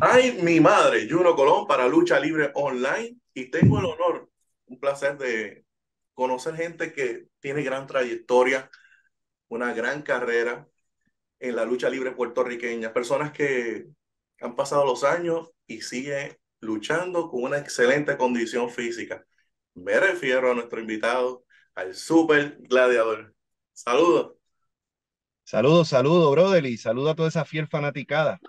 Ay, mi madre, Juno Colón para Lucha Libre Online y tengo el honor, un placer de conocer gente que tiene gran trayectoria, una gran carrera en la lucha libre puertorriqueña, personas que han pasado los años y siguen luchando con una excelente condición física. Me refiero a nuestro invitado, al Super Gladiador. Saludos. Saludos, saludos, brother, y saludo a toda esa fiel fanaticada.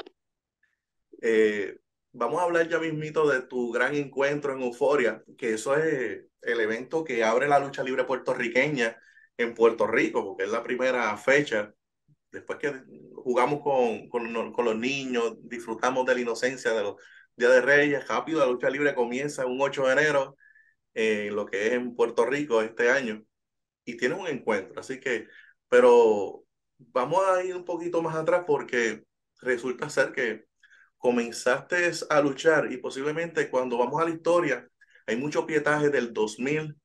Eh, vamos a hablar ya mismito de tu gran encuentro en Euforia, que eso es el evento que abre la lucha libre puertorriqueña en Puerto Rico, porque es la primera fecha. Después que jugamos con, con, con los niños, disfrutamos de la inocencia de los Días de Reyes, rápido la lucha libre comienza un 8 de enero, en lo que es en Puerto Rico este año, y tiene un encuentro. Así que, pero vamos a ir un poquito más atrás porque resulta ser que comenzaste a luchar y posiblemente cuando vamos a la historia hay mucho pietaje del 2000.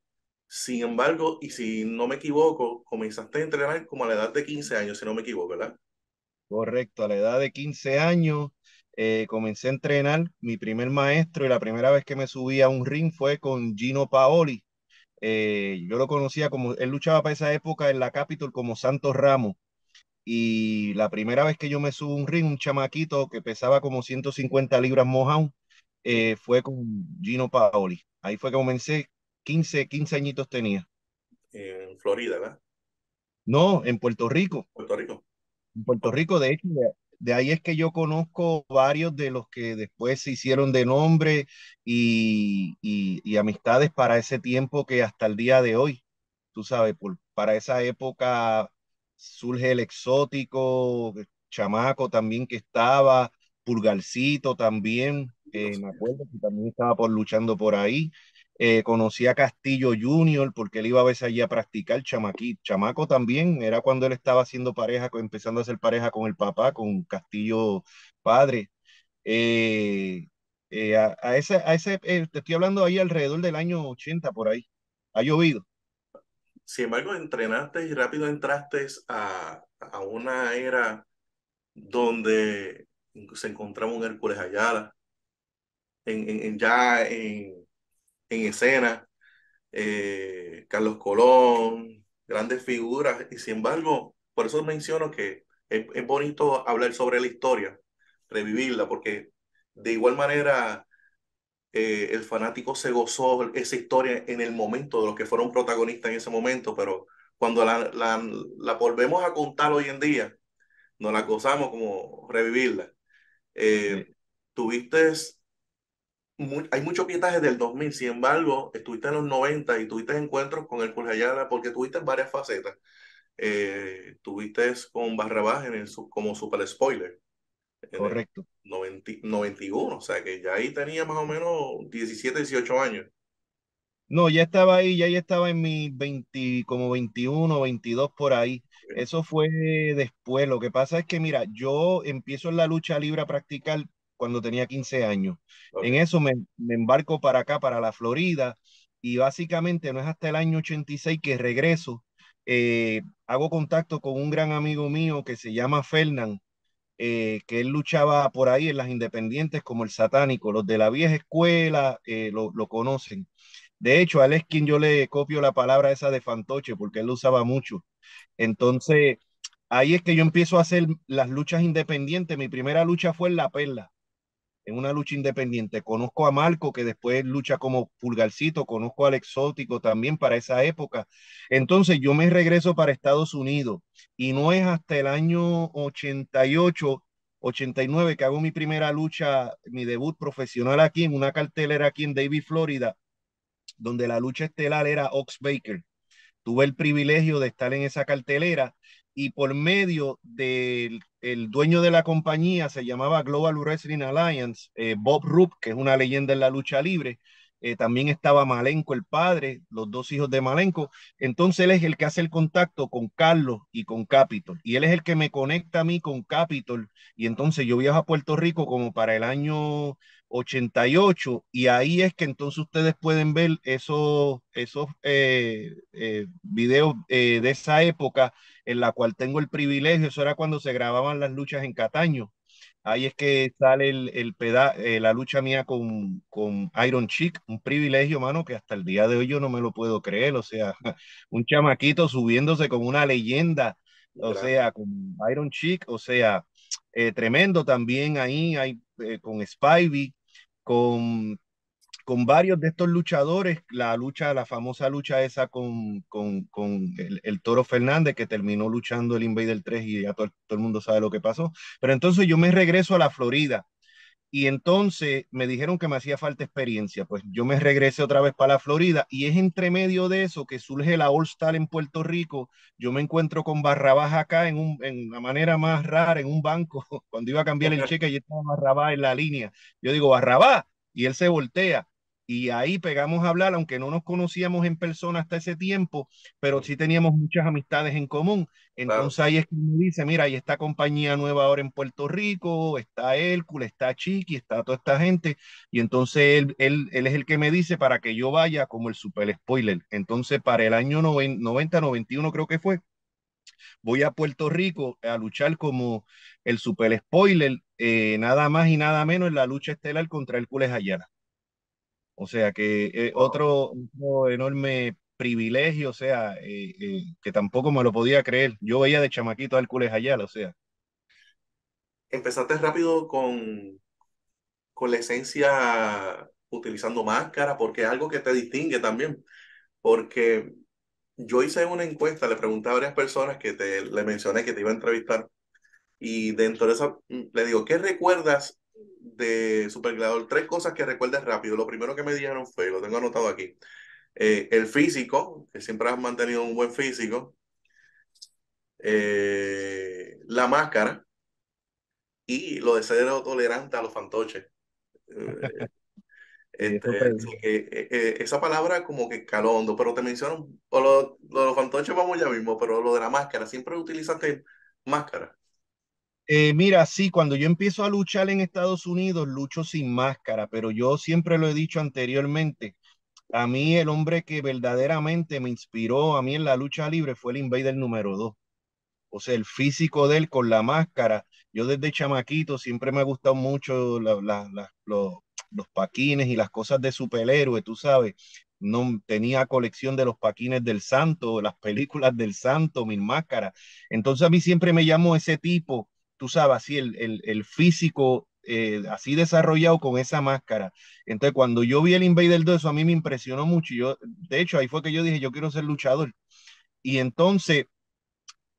Sin embargo, y si no me equivoco, comenzaste a entrenar como a la edad de 15 años, si no me equivoco, ¿verdad? Correcto, a la edad de 15 años eh, comencé a entrenar. Mi primer maestro y la primera vez que me subí a un ring fue con Gino Paoli. Eh, yo lo conocía como, él luchaba para esa época en la Capitol como Santos Ramos. Y la primera vez que yo me subo un ring, un chamaquito que pesaba como 150 libras mojado, eh, fue con Gino Paoli. Ahí fue que comencé, 15, 15 añitos tenía. En Florida, ¿verdad? No, en Puerto Rico. Puerto Rico. En Puerto Rico, de hecho, de, ahí es que yo conozco varios de los que después se hicieron de nombre y, y, amistades para ese tiempo que hasta el día de hoy, tú sabes, por, para esa época surge el exótico, chamaco también que estaba, Pulgarcito también, eh, me acuerdo que también estaba por luchando por ahí. Eh, conocí a Castillo Junior porque él iba a veces allí a practicar chamaquí, chamaco también, era cuando él estaba haciendo pareja, empezando a hacer pareja con el papá, con Castillo padre. Eh, a, ese, a ese te estoy hablando ahí alrededor del año 80 por ahí. Ha llovido. Sin embargo, entrenaste y rápido entraste a, a una era donde se encontraba un Hércules Ayala, en, en, ya en, en escena, eh, Carlos Colón, grandes figuras, y sin embargo, por eso menciono que es, es bonito hablar sobre la historia, revivirla, porque de igual manera eh, el fanático se gozó esa historia en el momento de los que fueron protagonistas en ese momento, pero cuando la, la, la volvemos a contar hoy en día, nos la gozamos como revivirla. Eh, Tuviste, hay mucho pietaje del 2000, sin embargo, estuviste en los 90 y tuviste encuentros con el Ayala porque tuviste varias facetas. Eh, tuviste con Barrabás en el, como super spoiler. Correcto. 91, o sea que ya ahí tenía más o menos 17, 18 años. No, ya estaba ahí, ya, ya estaba en mi 20, como 21, 22 por ahí. Eso fue después. Lo que pasa es que, mira, yo empiezo en la lucha libre a practicar cuando tenía 15 años. En eso me, me, embarco para acá, para la Florida, y básicamente no es hasta el año 86 que regreso. Eh, hago contacto con un gran amigo mío que se llama Fernán, eh, que él luchaba por ahí en las independientes como el satánico. Los de la vieja escuela eh, lo, lo, conocen. De hecho, a él es quien yo le copio la palabra esa de fantoche, porque él lo usaba mucho. Entonces, ahí es que yo empiezo a hacer las luchas independientes. Mi primera lucha fue en La Perla, en una lucha independiente. Conozco a Marco, que después lucha como pulgarcito, conozco al exótico también para esa época. Entonces yo me regreso para Estados Unidos y no es hasta el año 88, 89 que hago mi primera lucha, mi debut profesional aquí en una cartelera aquí en Davie, Florida, donde la lucha estelar era Ox Baker. Tuve el privilegio de estar en esa cartelera y por medio del el dueño de la compañía, se llamaba Global Wrestling Alliance, eh, Bob Rupp, que es una leyenda en la lucha libre, eh, también estaba Malenco, el padre, los dos hijos de Malenco. Entonces él es el que hace el contacto con Carlos y con Capitol. Y él es el que me conecta a mí con Capitol. Y entonces yo viajo a Puerto Rico como para el año 88 y ahí es que entonces ustedes pueden ver esos, esos eh, eh, videos de esa época en la cual tengo el privilegio, eso era cuando se grababan las luchas en Cataño. Ahí es que sale el, el peda eh, la lucha mía con, con Iron Chick, un privilegio, mano, que hasta el día de hoy yo no me lo puedo creer. O sea, un chamaquito subiéndose como una leyenda, o sea, con Iron Chick, o sea, eh, tremendo también ahí, hay, eh, con Spivey, con con varios de estos luchadores, la lucha, la famosa lucha esa con, con, con el, el, Toro Fernández, que terminó luchando el Invader 3 y ya todo, todo, el mundo sabe lo que pasó. Pero entonces yo me regreso a la Florida y entonces me dijeron que me hacía falta experiencia. Pues yo me regresé otra vez para la Florida y es entre medio de eso que surge la All Star en Puerto Rico. Yo me encuentro con Barrabás acá en, un, en una manera más rara, en un banco, cuando iba a cambiar el cheque y estaba Barrabás en la línea. Yo digo, Barrabás, y él se voltea y ahí pegamos a hablar, aunque no nos conocíamos en persona hasta ese tiempo, pero sí teníamos muchas amistades en común. Entonces Claro. ahí es que me dice, mira, hay esta compañía nueva ahora en Puerto Rico, está Hércules, está Chiqui, está toda esta gente, y entonces él, él, él es el que me dice para que yo vaya como el super spoiler. Entonces para el año 90, 91 creo que fue, voy a Puerto Rico a luchar como el super spoiler, eh, nada más y nada menos en la lucha estelar contra Hércules Ayala. O sea que eh, otro, enorme privilegio, o sea, eh, eh, que tampoco me lo podía creer. Yo veía de chamaquito a Hércules Ayala, o sea. Empezaste rápido con, con la esencia utilizando máscara, porque es algo que te distingue también. Porque yo hice una encuesta, le pregunté a varias personas que te, le mencioné que te iba a entrevistar, y dentro de esa, le digo, ¿qué recuerdas de Supergladiador? Tres cosas que recuerdes rápido. Lo primero que me dijeron fue, lo tengo anotado aquí, eh, el físico, que siempre has mantenido un buen físico, eh, la máscara y lo de ser tolerante a los fantoches. Eh, Sí, Este, eh, eh, esa palabra como que caló hondo, pero te menciono, o lo, lo de los fantoches vamos ya mismo, pero lo de la máscara, siempre utilizaste máscara, Eh, mira, sí, cuando yo empiezo a luchar en Estados Unidos, lucho sin máscara, pero yo siempre lo he dicho anteriormente. A mí el hombre que verdaderamente me inspiró a mí en la lucha libre fue el Invader número 2. o sea, el físico de él con la máscara. Yo desde chamaquito siempre me ha gustado mucho los paquines y las cosas de superhéroe, tú sabes. No tenía colección de los paquines del santo, las películas del santo, mil máscaras. Entonces a mí siempre me llamó ese tipo, tú sabes, así el, el, el físico eh, así desarrollado con esa máscara. Entonces, cuando yo vi el Invader 2, eso a mí me impresionó mucho. Yo, de hecho, ahí fue que yo dije, yo quiero ser luchador. Y entonces,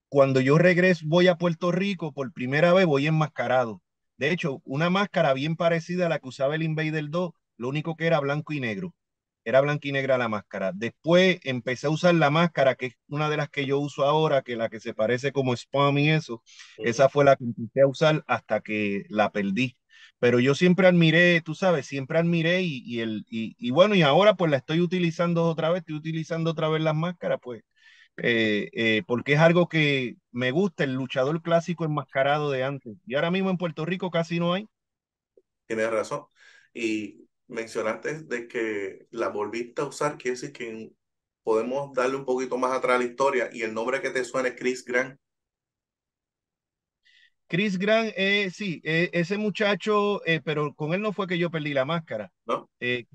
cuando yo regreso, voy a Puerto Rico, por primera vez voy enmascarado. De hecho, una máscara bien parecida a la que usaba el Invader 2, lo único que era blanco y negro. Era blanco y negra la máscara. Después empecé a usar la máscara, que es una de las que yo uso ahora, que la que se parece como spam y eso. Esa fue la que empecé a usar hasta que la perdí. Pero yo siempre admiré, tú sabes, siempre admiré y, y el, y, y bueno, y ahora pues la estoy utilizando otra vez, estoy utilizando otra vez las máscaras, pues eh, eh, porque es algo que me gusta, el luchador clásico enmascarado de antes. Y ahora mismo en Puerto Rico casi no hay. tienes razón. Y mencionaste de que la volviste a usar, quiere decir que podemos darle un poquito más atrás a la historia y el nombre que te suena es Chris Grant, Chris Grant, eh, sí, eh, ese muchacho, eh, pero con él no fue que yo perdí la máscara. ¿no? Eh,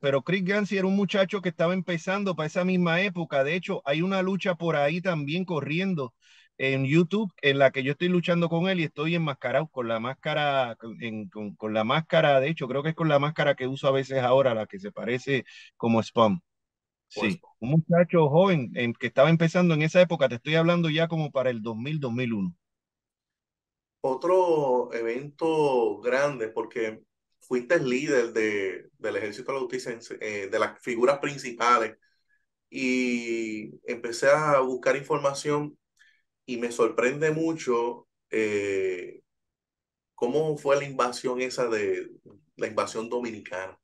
pero Chris Grant sí era un muchacho que estaba empezando para esa misma época. De hecho, hay una lucha por ahí también corriendo en YouTube en la que yo estoy luchando con él y estoy enmascarado con la máscara, en, con, con la máscara, de hecho, creo que es con la máscara que uso a veces ahora, la que se parece como Spam. Pues Sí, un muchacho joven en, que estaba empezando en esa época, te estoy hablando ya como para el 2000, 2001. otro evento grande, porque fuiste el líder de, del Ejército de la Justicia, eh, de las figuras principales, y empecé a buscar información y me sorprende mucho eh, cómo fue la invasión esa de la invasión dominicana.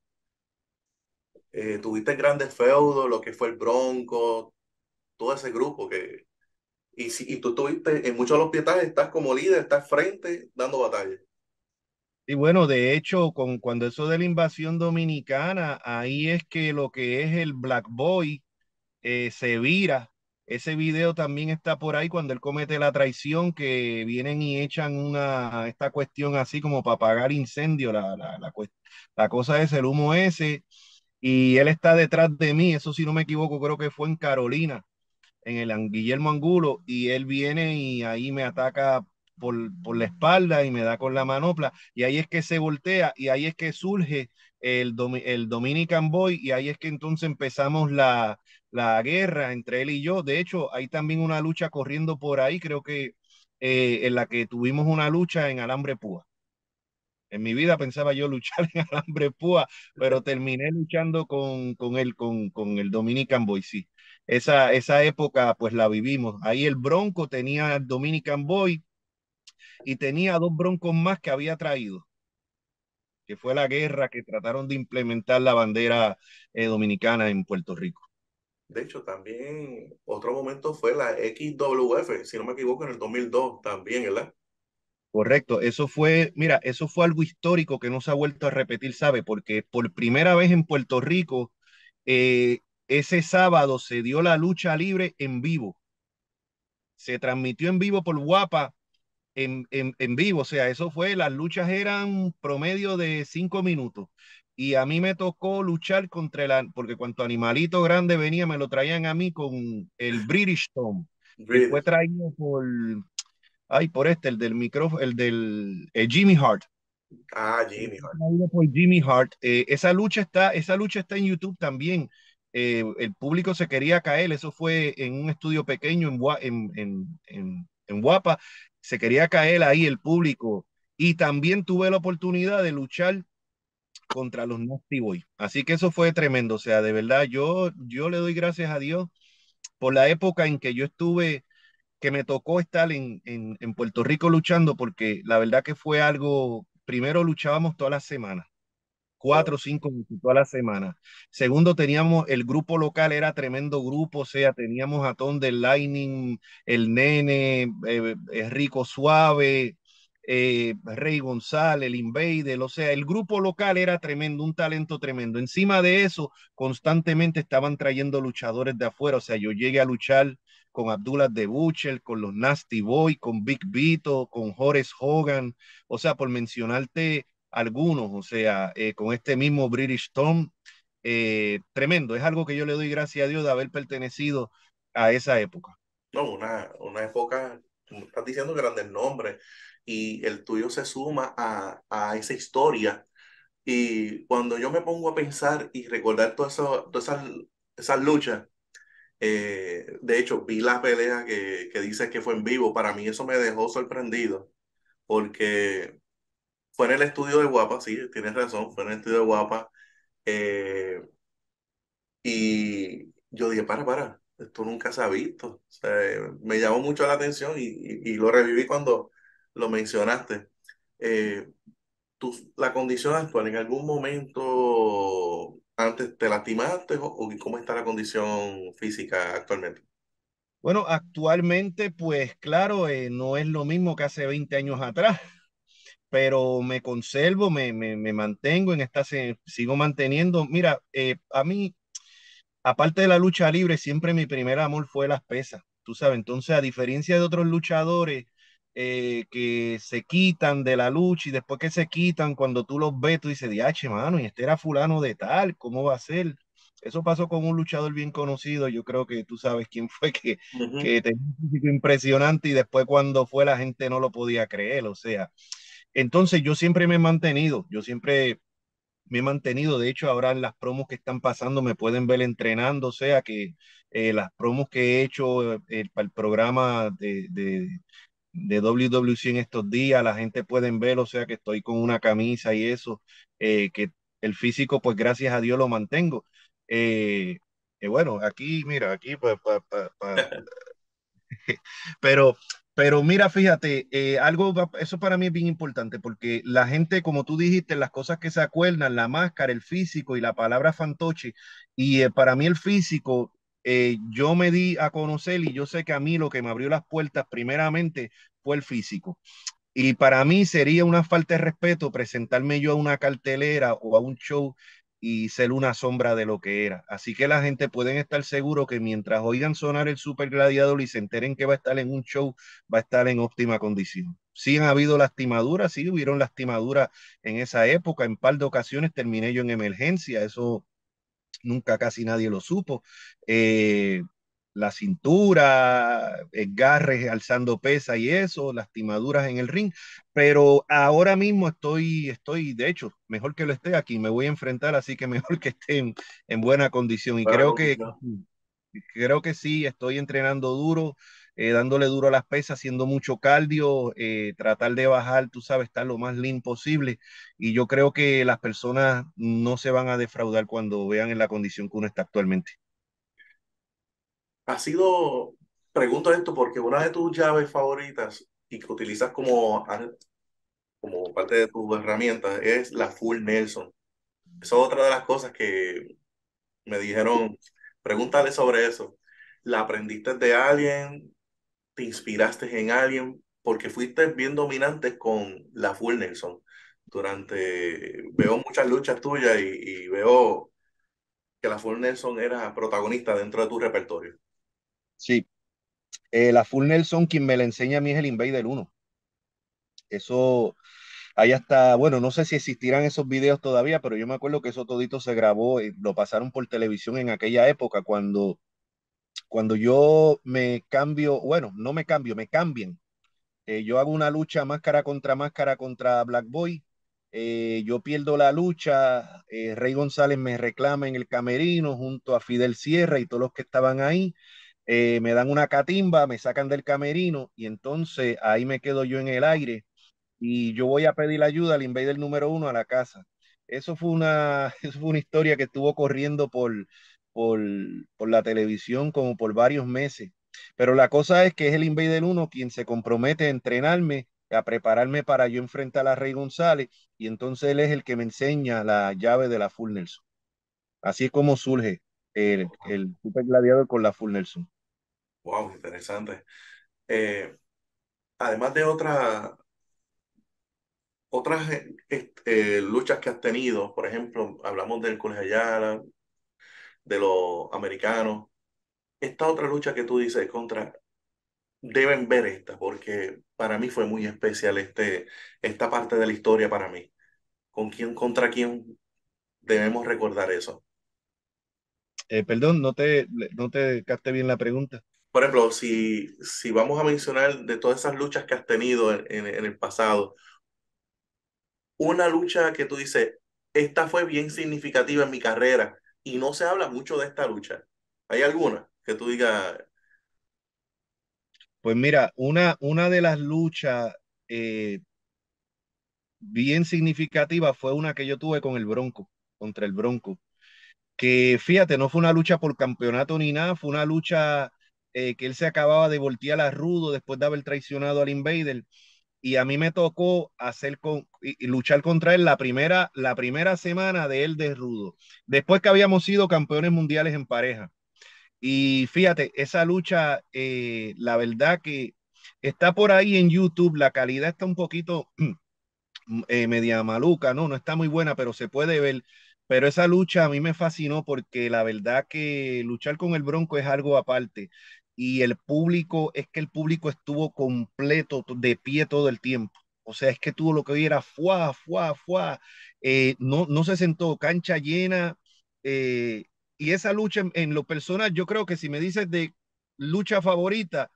Eh, tuviste grandes feudos, lo que fue el Bronco, todo ese grupo que... Y, si, y tú tuviste, en muchos de los pietajes estás como líder, estás frente dando batalla. Y bueno, de hecho, con, cuando eso de la invasión dominicana, ahí es que lo que es el Black Boy eh, se vira Ese video también está por ahí cuando él comete la traición, que vienen y echan una, esta cuestión así como para apagar incendio, la, la, la, cosa es el humo ese, y él está detrás de mí, eso si no me equivoco, creo que fue en Carolina, en el Guillermo Angulo, y él viene y ahí me ataca por, por, la espalda y me da con la manopla, y ahí es que se voltea, y ahí es que surge el, el Dominican Boy, y ahí es que entonces empezamos la, la guerra entre él y yo. De hecho, hay también una lucha corriendo por ahí, creo que eh, en la que tuvimos una lucha en alambre púa. En mi vida pensaba yo luchar en alambre púa, pero terminé luchando con, con él, con, con el Dominican Boy, sí. Esa, esa época pues la vivimos. Ahí el Bronco tenía el Dominican Boy y tenía dos broncos más que había traído, que fue la guerra que trataron de implementar la bandera eh, dominicana en Puerto Rico. De hecho, también otro momento fue la XWF, si no me equivoco, en el 2002 también, ¿verdad? Correcto, eso fue, mira, eso fue algo histórico que no se ha vuelto a repetir, ¿sabe? Porque por primera vez en Puerto Rico, eh, ese sábado se dio la lucha libre en vivo. Se transmitió en vivo por Guapa, en, en, en vivo, o sea, eso fue, las luchas eran promedio de cinco minutos y a mí me tocó luchar contra el, porque cuanto animalito grande venía, me lo traían a mí con el British Tom, que fue traído por, ay, por este, el del micrófono, el del Jimmy Hart. Ah, Jimmy Hart. Por Jimmy Hart. Eh, esa lucha está, esa lucha está en YouTube también. Eh, el público se quería caer, eso fue en un estudio pequeño en, en, en, en Guapa, se quería caer ahí el público. Y también tuve la oportunidad de luchar contra los Nasty Boys. Así que eso fue tremendo. O sea, de verdad, yo, yo le doy gracias a Dios por la época en que yo estuve, que me tocó estar en, en, en Puerto Rico luchando, porque la verdad que fue algo, primero luchábamos todas las semanas cuatro o cinco toda la semana. Segundo, teníamos el grupo local, era tremendo grupo, o sea, teníamos a Tom del Lightning, el Nene, eh, eh, Rico Suave, eh, Rey González, el Invader, o sea, el grupo local era tremendo, un talento tremendo. Encima de eso, constantemente estaban trayendo luchadores de afuera, o sea, yo llegué a luchar con Abdullah de Butcher, con los Nasty Boy, con Big Vito, con Horace Hogan, o sea, por mencionarte algunos, o sea, eh, con este mismo British Tom, eh, tremendo, es algo que yo le doy gracias a Dios de haber pertenecido a esa época. No, una, una época, estás diciendo grandes nombres, y el tuyo se suma a, a esa historia. Y cuando yo me pongo a pensar y recordar todas eso, todas esas, esas luchas, eh, de hecho, vi la pelea que, que dices que fue en vivo. Para mí eso me dejó sorprendido, porque fue en el estudio de Guapa, sí, tienes razón, fue en el estudio de Guapa. Eh, y yo dije, para, para, esto nunca se ha visto. O sea, me llamó mucho la atención y, y, y lo reviví cuando, lo mencionaste. Eh, tu, la condición actual, ¿en algún momento antes te lastimaste o, cómo está la condición física actualmente? Bueno, actualmente, pues claro, eh, no es lo mismo que hace 20 años atrás, pero me conservo, me, me, me mantengo en esta, sigo manteniendo. Mira, eh, a mí, aparte de la lucha libre, siempre mi primer amor fue las pesas, tú sabes, entonces a diferencia de otros luchadores, eh, que se quitan de la lucha y después que se quitan, cuando tú los ves, tú dices, diache, mano, y este era fulano de tal, ¿cómo va a ser? Eso pasó con un luchador bien conocido, yo creo que tú sabes quién fue, que, uh -huh. que tenía un físico impresionante y después cuando fue la gente no lo podía creer, o sea, entonces yo siempre me he mantenido, yo siempre me he mantenido, de hecho ahora en las promos que están pasando me pueden ver entrenando, o sea que eh, las promos que he hecho eh, para el programa de, de, de WWC en estos días, la gente puede ver, o sea que estoy con una camisa y eso, eh, que el físico, pues gracias a Dios lo mantengo. Eh, eh, bueno, aquí, mira, aquí, pero, pero mira, fíjate, eh, algo, eso para mí es bien importante, porque la gente, como tú dijiste, las cosas que se acuerdan, la máscara, el físico y la palabra fantoche, y para mí el físico eh, yo me di a conocer y yo sé que a mí lo que me abrió las puertas primeramente fue el físico. Y para mí sería una falta de respeto presentarme yo a una cartelera o a un show y ser una sombra de lo que era. Así que la gente pueden estar seguro que mientras oigan sonar el Super Gladiador y se enteren que va a estar en un show, va a estar en óptima condición. Sí han habido lastimaduras, sí hubieron lastimaduras en esa época, en par de ocasiones terminé yo en emergencia, eso nunca casi nadie lo supo. Eh, la cintura, garres alzando pesa y eso, lastimaduras en el ring, pero ahora mismo estoy, estoy, de hecho, mejor que lo esté aquí, me voy a enfrentar, así que mejor que esté en, buena condición. Y creo que, creo que sí, estoy entrenando duro, eh, dándole duro a las pesas, haciendo mucho cardio, eh, tratar de bajar, tú sabes, estar lo más lean posible. Y yo creo que las personas no se van a defraudar cuando vean en la condición que uno está actualmente ha sido, pregunto esto porque una de tus llaves favoritas y que utilizas como, como parte de tus herramientas es la Full Nelson. Esa es otra de las cosas que me dijeron, pregúntale sobre eso. ¿La aprendiste de alguien? ¿Te inspiraste en alguien? Porque fuiste bien dominante con la Full Nelson. Durante, veo muchas luchas tuyas y, veo que la Full Nelson era protagonista dentro de tu repertorio. Sí. Eh, la Full Nelson, quien me la enseña a mí es el Invader 1. Eso, ahí hasta, bueno, no sé si existirán esos videos todavía, pero yo me acuerdo que eso todito se grabó, y lo pasaron por televisión en aquella época cuando, cuando yo me cambio, bueno, no me cambio, me cambian. Eh, yo hago una lucha máscara contra máscara contra Black Boy. Eh, yo pierdo la lucha, Rey González me reclama en el camerino junto a Fidel Sierra y todos los que estaban ahí. Eh, me dan una catimba, me sacan del camerino y entonces ahí me quedo yo en el aire y yo voy a pedir ayuda al invader número uno a la casa. Eso fue una, eso fue una historia que estuvo corriendo por, por, por la televisión como por varios meses. Pero la cosa es que es el invader uno quien se compromete a entrenarme, a prepararme para yo enfrentar a Rey González y entonces él es el que me enseña la llave de la Full Nelson. Así es como surge el, el Super Gladiador con la Full Nelson. Wow, interesante. Eh, además de otra, otras este, luchas que has tenido, por ejemplo, hablamos del Ayala, de los americanos. Esta otra lucha que tú dices contra, deben ver esta, porque para mí fue muy especial este, esta parte de la historia para mí. ¿Con quién, contra quién debemos recordar eso? Eh, perdón, no te, no te capté bien la pregunta por ejemplo, si, si vamos a mencionar de todas esas luchas que has tenido en, en, el pasado, una lucha que tú dices, esta fue bien significativa en mi carrera y no se habla mucho de esta lucha. ¿Hay alguna que tú digas? Pues mira, una, una de las luchas eh, bien significativas fue una que yo tuve con el Bronco, contra el Bronco. Que fíjate, no fue una lucha por campeonato ni nada, fue una lucha eh, que él se acababa de voltear a Rudo después de haber traicionado al Invader. Y a mí me tocó hacer con, luchar contra él la primera, la primera semana de él de Rudo, después que habíamos sido campeones mundiales en pareja. Y fíjate, esa lucha, eh, la verdad que está por ahí en YouTube, la calidad está un poquito eh, media maluca, ¿no? No está muy buena, pero se puede ver. Pero esa lucha a mí me fascinó porque la verdad que luchar con el Bronco es algo aparte y el público, es que el público estuvo completo, de pie todo el tiempo. O sea, es que tuvo lo que hoy fuá, fuá, fuá. Eh, no, no se sentó cancha llena. Eh, y esa lucha en, en, lo personal, yo creo que si me dices de lucha favorita,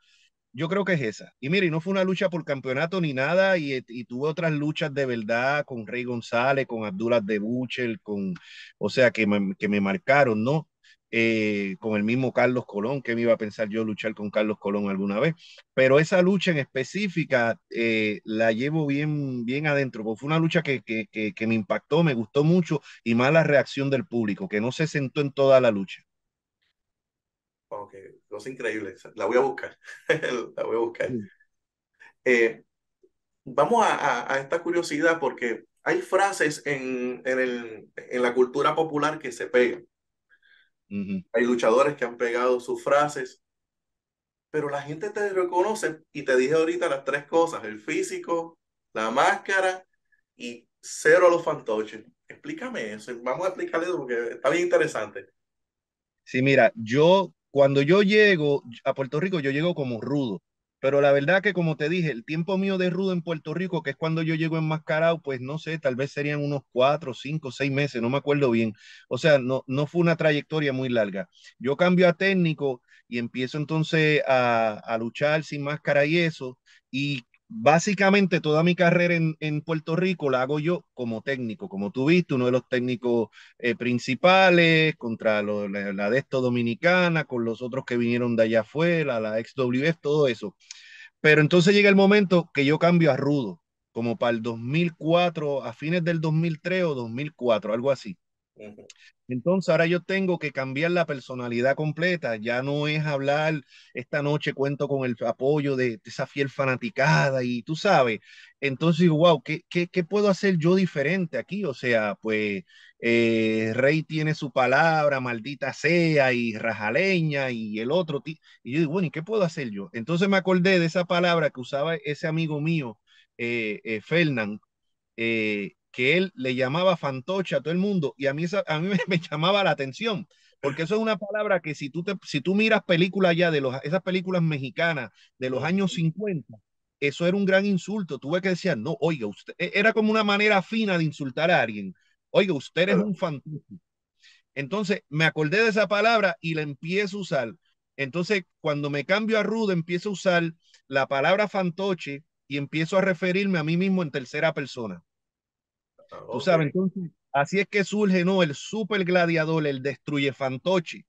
yo creo que es esa. Y mire, no fue una lucha por campeonato ni nada, y, y tuve otras luchas de verdad con Rey González, con Abdullah de Buchel, con, o sea, que que me marcaron, ¿no? Eh, con el mismo Carlos Colón, que me iba a pensar yo luchar con Carlos Colón alguna vez, pero esa lucha en específica eh, la llevo bien, bien adentro, porque fue una lucha que, que, que, me impactó, me gustó mucho y más la reacción del público, que no se sentó en toda la lucha. Ok, es increíble, la voy a buscar, la voy a buscar. Eh, vamos a, a, esta curiosidad porque hay frases en, en, el, en la cultura popular que se pegan. Hay luchadores que han pegado sus frases, pero la gente te reconoce y te dije ahorita las tres cosas, el físico, la máscara y cero a los fantoches. Explícame eso, vamos a explicarle eso porque está bien interesante. Sí, mira, yo cuando yo llego a Puerto Rico, yo llego como rudo. Pero la verdad que, como te dije, el tiempo mío de rudo en Puerto Rico, que es cuando yo llego enmascarado, pues no sé, tal vez serían unos cuatro, cinco, seis meses, no me acuerdo bien. O sea, no, no fue una trayectoria muy larga. Yo cambio a técnico y empiezo entonces a, a luchar sin máscara y eso. Y básicamente toda mi carrera en, en, Puerto Rico la hago yo como técnico, como tú viste, uno de los técnicos eh, principales contra lo, la, la, de esto dominicana, con los otros que vinieron de allá afuera, la XWF, todo eso. Pero entonces llega el momento que yo cambio a Rudo, como para el 2004, a fines del 2003 o 2004, algo así. Entonces ahora yo tengo que cambiar la personalidad completa, ya no es hablar, esta noche cuento con el apoyo de, de esa fiel fanaticada y tú sabes, entonces digo, wow, ¿qué, puedo hacer yo diferente aquí? O sea, pues eh, Rey tiene su palabra, maldita sea, y rajaleña, y el otro, y yo digo, bueno, ¿y qué puedo hacer yo? Entonces me acordé de esa palabra que usaba ese amigo mío, eh, eh, Fernán, eh, que él le llamaba fantoche a todo el mundo y a mí, esa, a mí me, llamaba la atención, porque eso es una palabra que si tú, te, si tú miras películas ya de los, esas películas mexicanas de los años 50, eso era un gran insulto. Tuve que decir, no, oiga, usted, era como una manera fina de insultar a alguien. Oiga, usted es un fantoche. Entonces me acordé de esa palabra y la empiezo a usar. Entonces, cuando me cambio a rudo, empiezo a usar la palabra fantoche y empiezo a referirme a mí mismo en tercera persona. Okay. Tú sabes, entonces, así es que surge, ¿no? El super gladiador, el destruye fantoche.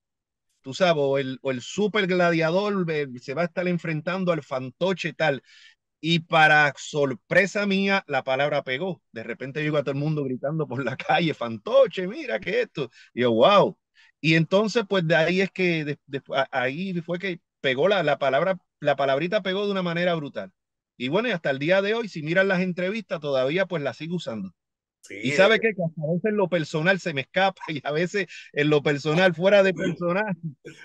Tú sabes, o el, o el super gladiador eh, se va a estar enfrentando al fantoche tal. Y para sorpresa mía, la palabra pegó. De repente llegó a todo el mundo gritando por la calle, fantoche, mira que esto. Y yo, wow. Y entonces, pues de ahí es que, de, de, ahí fue que pegó la, la palabra, la palabrita pegó de una manera brutal. Y bueno, y hasta el día de hoy, si miran las entrevistas, todavía pues la sigo usando. Sí, y sabe que a veces en lo personal se me escapa y a veces en lo personal, fuera de personal,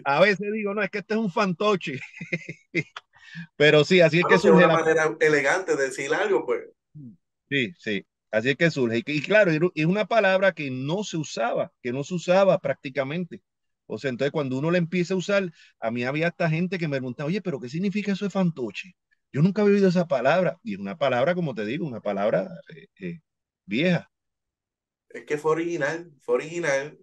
a veces digo, no, es que este es un fantoche. Pero sí, así es que surge. una la... manera elegante de decir algo, pues. Sí, sí, así es que surge. Y, y claro, es una palabra que no se usaba, que no se usaba prácticamente. O sea, entonces cuando uno la empieza a usar, a mí había esta gente que me preguntaba, oye, pero ¿qué significa eso de fantoche? Yo nunca había oído esa palabra. Y es una palabra, como te digo, una palabra eh, eh, vieja. Es que fue original, fue original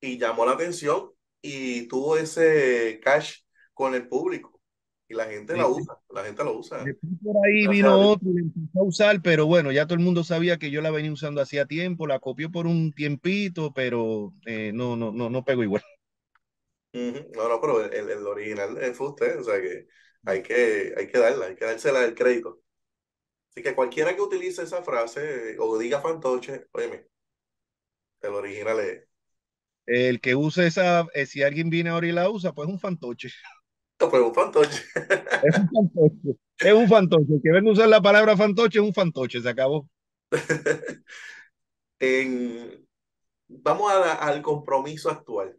y llamó la atención y tuvo ese cash con el público. Y la gente sí, la usa, la gente lo usa. Después por ahí vino otro y empezó a usar, pero bueno, ya todo el mundo sabía que yo la venía usando hacía tiempo, la copió por un tiempito, pero eh, no, no, no, no pegó igual. Uh -huh. No, no, pero el, el, original fue usted, o sea que hay que, hay que darla, hay que dársela el crédito. Así que cualquiera que utilice esa frase o diga fantoche, óyeme, el original es. El que use esa, eh, si alguien viene ahora y la usa, pues es un fantoche. No, pues un fantoche. Es un fantoche. Es un fantoche. El que venga a usar la palabra fantoche es un fantoche, se acabó. en, vamos a, al compromiso actual.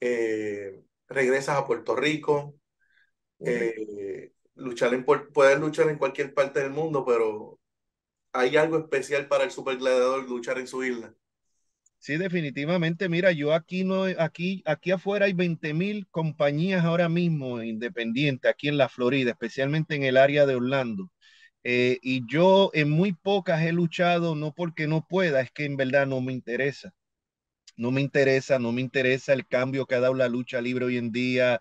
Eh, regresas a Puerto Rico, eh, luchar en, poder luchar en cualquier parte del mundo, pero ¿hay algo especial para el supergladiador luchar en su isla? Sí, definitivamente. Mira, yo aquí no, aquí, aquí afuera hay 20 mil compañías ahora mismo independientes aquí en la Florida, especialmente en el área de Orlando. Eh, y yo en muy pocas he luchado, no porque no pueda, es que en verdad no me interesa. No me interesa, no me interesa el cambio que ha dado la lucha libre hoy en día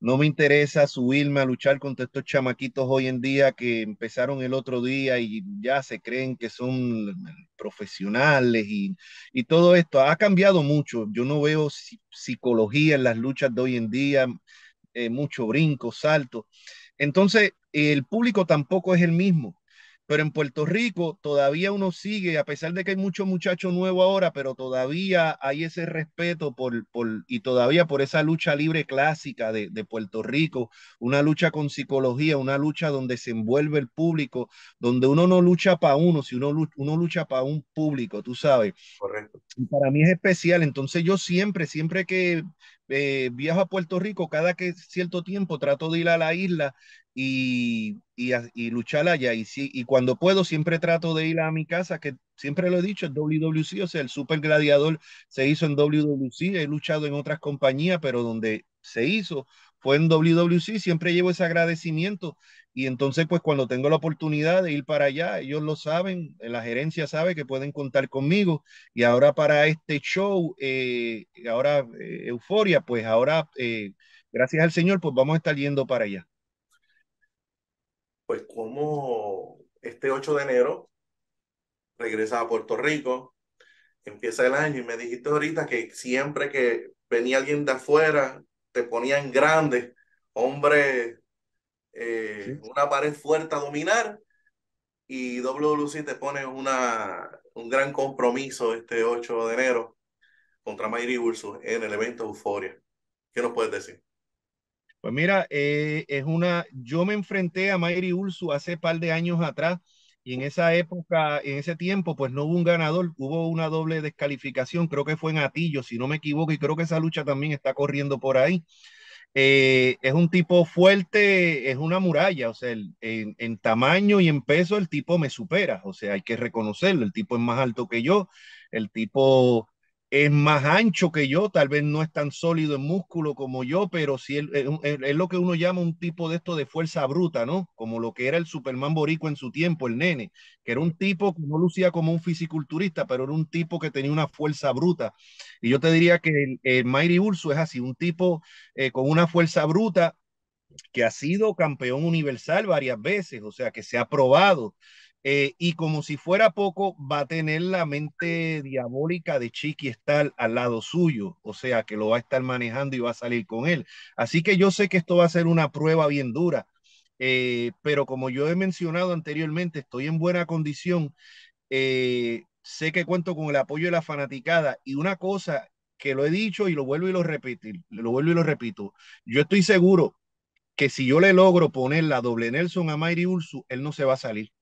no me interesa subirme a luchar contra estos chamaquitos hoy en día que empezaron el otro día y ya se creen que son profesionales y, y todo esto. Ha cambiado mucho. Yo no veo psicología en las luchas de hoy en día, eh, mucho brinco, salto. Entonces, el público tampoco es el mismo pero en Puerto Rico todavía uno sigue, a pesar de que hay muchos muchachos nuevos ahora, pero todavía hay ese respeto por, por, y todavía por esa lucha libre clásica de, de, Puerto Rico, una lucha con psicología, una lucha donde se envuelve el público, donde uno no lucha para uno, si uno, uno lucha para un público, tú sabes. Correcto. Y para mí es especial, entonces yo siempre, siempre que eh, viajo a Puerto Rico, cada que cierto tiempo trato de ir a la isla y, y, y luchar allá. Y, si, y cuando puedo, siempre trato de ir a mi casa, que siempre lo he dicho, el WWC, o sea, el Super Gladiador se hizo en WWC, he luchado en otras compañías, pero donde se hizo fue en WWC, siempre llevo ese agradecimiento y entonces pues cuando tengo la oportunidad de ir para allá, ellos lo saben, la gerencia sabe que pueden contar conmigo y ahora para este show, eh, ahora eh, Euforia, pues ahora eh, gracias al Señor pues vamos a estar yendo para allá. Pues como este 8 de enero regresa a Puerto Rico, empieza el año y me dijiste ahorita que siempre que venía alguien de afuera, te ponían grande, hombre, eh, una pared fuerte a dominar y WWC te pone una, un gran compromiso este 8 de enero contra Mayri Ursus en el evento Euforia. ¿Qué nos puedes decir? Pues mira, eh, es una, yo me enfrenté a Mayri Ursu hace par de años atrás y en esa época, en ese tiempo, pues no hubo un ganador, hubo una doble descalificación, creo que fue en Atillo, si no me equivoco, y creo que esa lucha también está corriendo por ahí. Eh, es un tipo fuerte, es una muralla, o sea, en, en, tamaño y en peso el tipo me supera, o sea, hay que reconocerlo, el tipo es más alto que yo, el tipo es más ancho que yo, tal vez no es tan sólido en músculo como yo, pero sí es, lo que uno llama un tipo de esto de fuerza bruta, ¿no? Como lo que era el Superman Borico en su tiempo, el nene, que era un tipo que no lucía como un fisiculturista, pero era un tipo que tenía una fuerza bruta. Y yo te diría que el, el Urso es así, un tipo eh, con una fuerza bruta que ha sido campeón universal varias veces, o sea, que se ha probado eh, y como si fuera poco, va a tener la mente diabólica de Chiqui estar al lado suyo, o sea, que lo va a estar manejando y va a salir con él. Así que yo sé que esto va a ser una prueba bien dura, eh, pero como yo he mencionado anteriormente, estoy en buena condición. Eh, sé que cuento con el apoyo de la fanaticada y una cosa que lo he dicho y lo vuelvo y lo repito, lo vuelvo y lo repito. Yo estoy seguro que si yo le logro poner la doble Nelson a Mayri Ursu, él no se va a salir.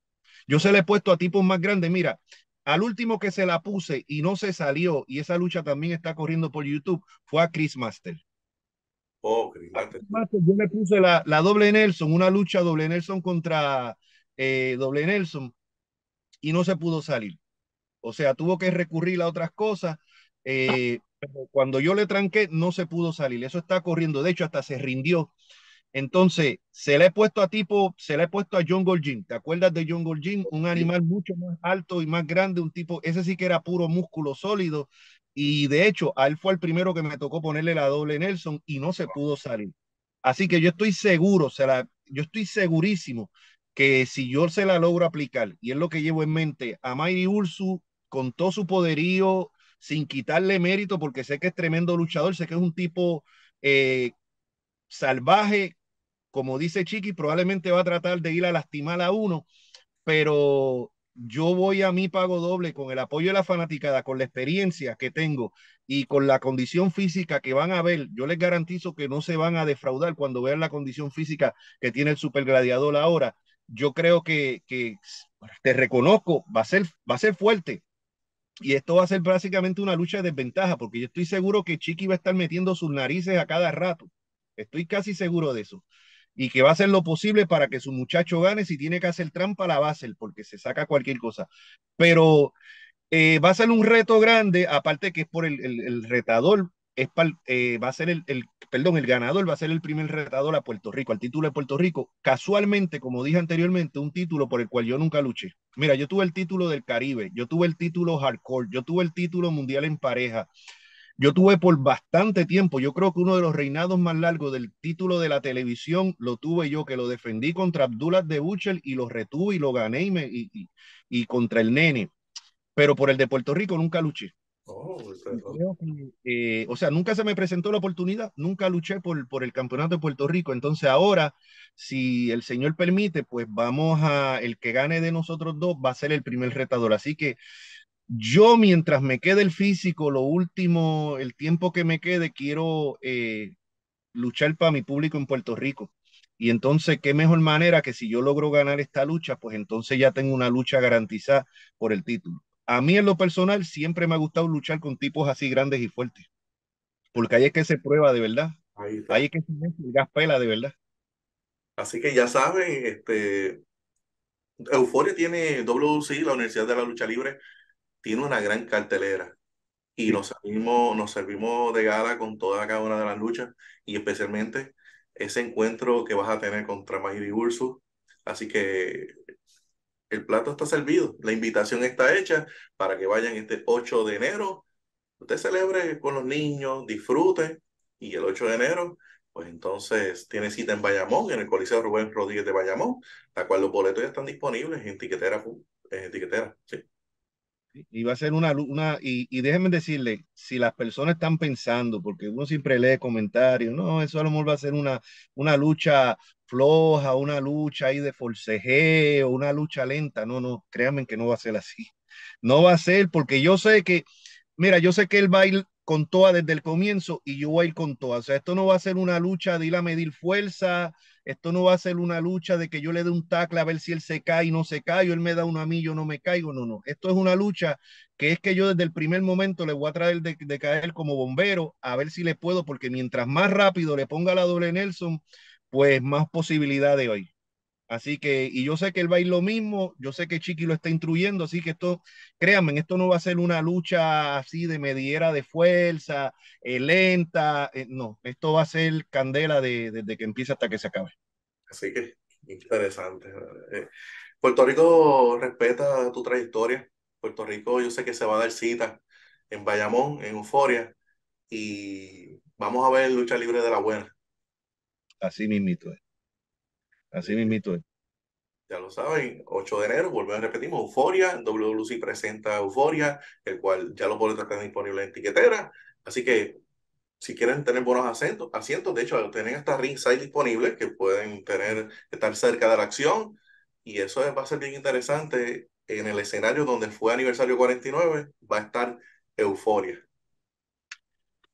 Yo se le he puesto a tipos más grandes. Mira, al último que se la puse y no se salió, y esa lucha también está corriendo por YouTube, fue a Chris Master. Oh, Chris Master. yo le puse la, la, doble Nelson, una lucha doble Nelson contra eh, doble Nelson, y no se pudo salir. O sea, tuvo que recurrir a otras cosas. Eh, pero cuando yo le tranqué, no se pudo salir. Eso está corriendo. De hecho, hasta se rindió. Entonces, se le he puesto a tipo, se le he puesto a John Golgin. ¿Te acuerdas de John Golgin? Un animal mucho más alto y más grande, un tipo, ese sí que era puro músculo sólido. Y de hecho, a él fue el primero que me tocó ponerle la doble Nelson y no se pudo salir. Así que yo estoy seguro, se la, yo estoy segurísimo que si yo se la logro aplicar, y es lo que llevo en mente, a Mayri Ursu, con todo su poderío, sin quitarle mérito, porque sé que es tremendo luchador, sé que es un tipo eh, salvaje, como dice Chiqui, probablemente va a tratar de ir a lastimar a uno, pero yo voy a mi pago doble con el apoyo de la fanaticada, con la experiencia que tengo y con la condición física que van a ver. Yo les garantizo que no se van a defraudar cuando vean la condición física que tiene el super gladiador ahora. Yo creo que, que te reconozco, va a ser, va a ser fuerte. Y esto va a ser básicamente una lucha de desventaja, porque yo estoy seguro que Chiqui va a estar metiendo sus narices a cada rato. Estoy casi seguro de eso y que va a hacer lo posible para que su muchacho gane. Si tiene que hacer trampa, la va a hacer porque se saca cualquier cosa. Pero eh, va a ser un reto grande, aparte que es por el, el, retador, es eh, va a ser el, el, perdón, el ganador va a ser el primer retador a Puerto Rico, al título de Puerto Rico. Casualmente, como dije anteriormente, un título por el cual yo nunca luché. Mira, yo tuve el título del Caribe, yo tuve el título hardcore, yo tuve el título mundial en pareja, yo tuve por bastante tiempo, yo creo que uno de los reinados más largos del título de la televisión lo tuve yo, que lo defendí contra Abdullah de Buchel y lo retuve y lo gané y, me, y, y, y, contra el nene. Pero por el de Puerto Rico nunca luché. Oh, que, eh, o sea, nunca se me presentó la oportunidad, nunca luché por, por el campeonato de Puerto Rico. Entonces ahora, si el Señor permite, pues vamos a, el que gane de nosotros dos va a ser el primer retador. Así que yo, mientras me quede el físico, lo último, el tiempo que me quede, quiero eh, luchar para mi público en Puerto Rico. Y entonces, qué mejor manera que si yo logro ganar esta lucha, pues entonces ya tengo una lucha garantizada por el título. A mí en lo personal siempre me ha gustado luchar con tipos así grandes y fuertes, porque ahí es que se prueba de verdad. Ahí, ahí es que se el gas pela de verdad. Así que ya saben, este, Euforia tiene WC, la Universidad de la Lucha Libre, tiene una gran cartelera y nos servimos, nos servimos de gala con toda cada una de las luchas y especialmente ese encuentro que vas a tener contra Mayri Ursus. Así que el plato está servido, la invitación está hecha para que vayan este 8 de enero. Usted celebre con los niños, disfrute y el 8 de enero, pues entonces tiene cita en Bayamón, en el Coliseo Rubén Rodríguez de Bayamón, la cual los boletos ya están disponibles en tiquetera, en tiquetera, sí. Y va a ser una, una y, y déjenme decirle, si las personas están pensando, porque uno siempre lee comentarios, no, eso a lo mejor va a ser una, una lucha floja, una lucha ahí de forcejeo, una lucha lenta. No, no, créanme que no va a ser así. No va a ser porque yo sé que, mira, yo sé que él va a ir con toda desde el comienzo y yo voy a ir con toda. O sea, esto no va a ser una lucha de ir a medir fuerza, esto no va a ser una lucha de que yo le dé un tackle a ver si él se cae y no se cae, o él me da uno a mí, yo no me caigo. No, no. Esto es una lucha que es que yo desde el primer momento le voy a traer de, de caer como bombero a ver si le puedo, porque mientras más rápido le ponga la doble Nelson, pues más posibilidades hoy. Así que, y yo sé que él va a ir lo mismo, yo sé que Chiqui lo está instruyendo, así que esto, créanme, esto no va a ser una lucha así de mediera de fuerza, eh, lenta, eh, no, esto va a ser candela de, desde que empieza hasta que se acabe. Así que, interesante. Eh, Puerto Rico respeta tu trayectoria, Puerto Rico yo sé que se va a dar cita en Bayamón, en Euforia, y vamos a ver lucha libre de la buena. Así mismito es. Así mismito es. Ya lo saben, 8 de enero, volvemos a repetimos, Euforia, WWC presenta Euforia, el cual ya los boletos están disponibles en tiquetera. Así que si quieren tener buenos asientos, asientos de hecho, tienen hasta ringside disponibles que pueden tener, estar cerca de la acción. Y eso va a ser bien interesante. En el escenario donde fue aniversario 49, va a estar Euforia.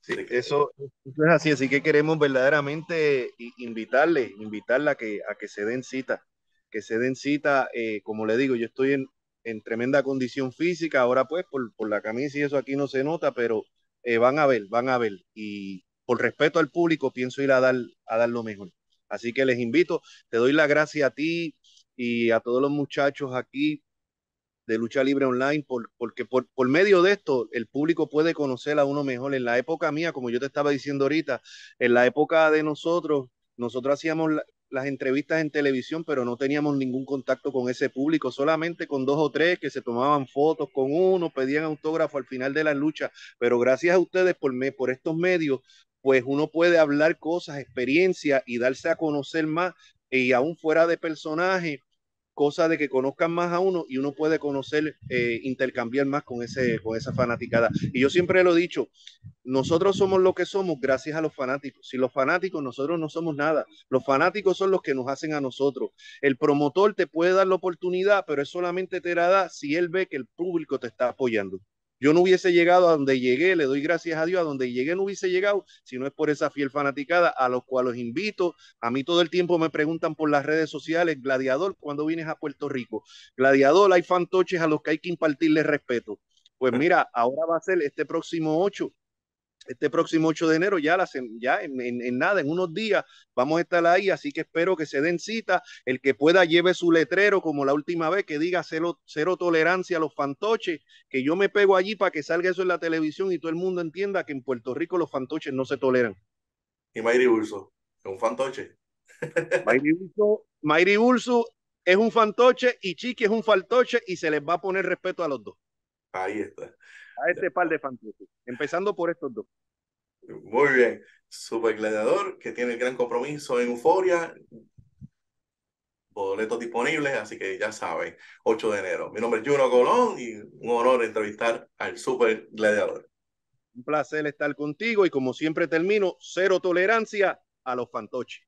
Sí, eso, es así, así que queremos verdaderamente invitarle, invitarla a que, a que se den cita, que se den cita, eh, como le digo, yo estoy en, en tremenda condición física, ahora pues por, por, la camisa y eso aquí no se nota, pero eh, van a ver, van a ver, y por respeto al público pienso ir a dar, a dar lo mejor. Así que les invito, te doy la gracia a ti y a todos los muchachos aquí de lucha libre online, por, porque por, por, medio de esto el público puede conocer a uno mejor. En la época mía, como yo te estaba diciendo ahorita, en la época de nosotros, nosotros hacíamos la, las entrevistas en televisión, pero no teníamos ningún contacto con ese público, solamente con dos o tres que se tomaban fotos con uno, pedían autógrafo al final de la lucha, pero gracias a ustedes por, me, por estos medios, pues uno puede hablar cosas, experiencias y darse a conocer más y aún fuera de personaje cosa de que conozcan más a uno y uno puede conocer, eh, intercambiar más con, ese, con esa fanaticada. Y yo siempre lo he dicho, nosotros somos lo que somos gracias a los fanáticos. Si los fanáticos, nosotros no somos nada. Los fanáticos son los que nos hacen a nosotros. El promotor te puede dar la oportunidad, pero es solamente te la da si él ve que el público te está apoyando. Yo no hubiese llegado a donde llegué, le doy gracias a Dios, a donde llegué no hubiese llegado si no es por esa fiel fanaticada a los cuales los invito. A mí todo el tiempo me preguntan por las redes sociales, Gladiador, ¿cuándo vienes a Puerto Rico? Gladiador, hay fantoches a los que hay que impartirle respeto. Pues mira, ahora va a ser este próximo 8 este próximo 8 de enero, ya, la, ya en, en, en, nada, en unos días vamos a estar ahí, así que espero que se den cita, el que pueda lleve su letrero como la última vez que diga cero, cero tolerancia a los fantoches, que yo me pego allí para que salga eso en la televisión y todo el mundo entienda que en Puerto Rico los fantoches no se toleran. ¿Y Mayri Urso? ¿Es un fantoche? Mayri Urso, Mayri Urso es un fantoche y Chiqui es un fantoche y se les va a poner respeto a los dos. Ahí está a este par de fantoches, empezando por estos dos. Muy bien. Super Gladiador, que tiene el gran compromiso en Euforia. Boletos disponibles, así que ya saben, 8 de enero. Mi nombre es Juno Colón y un honor entrevistar al Super Gladiador. Un placer estar contigo y como siempre termino, cero tolerancia a los fantoches.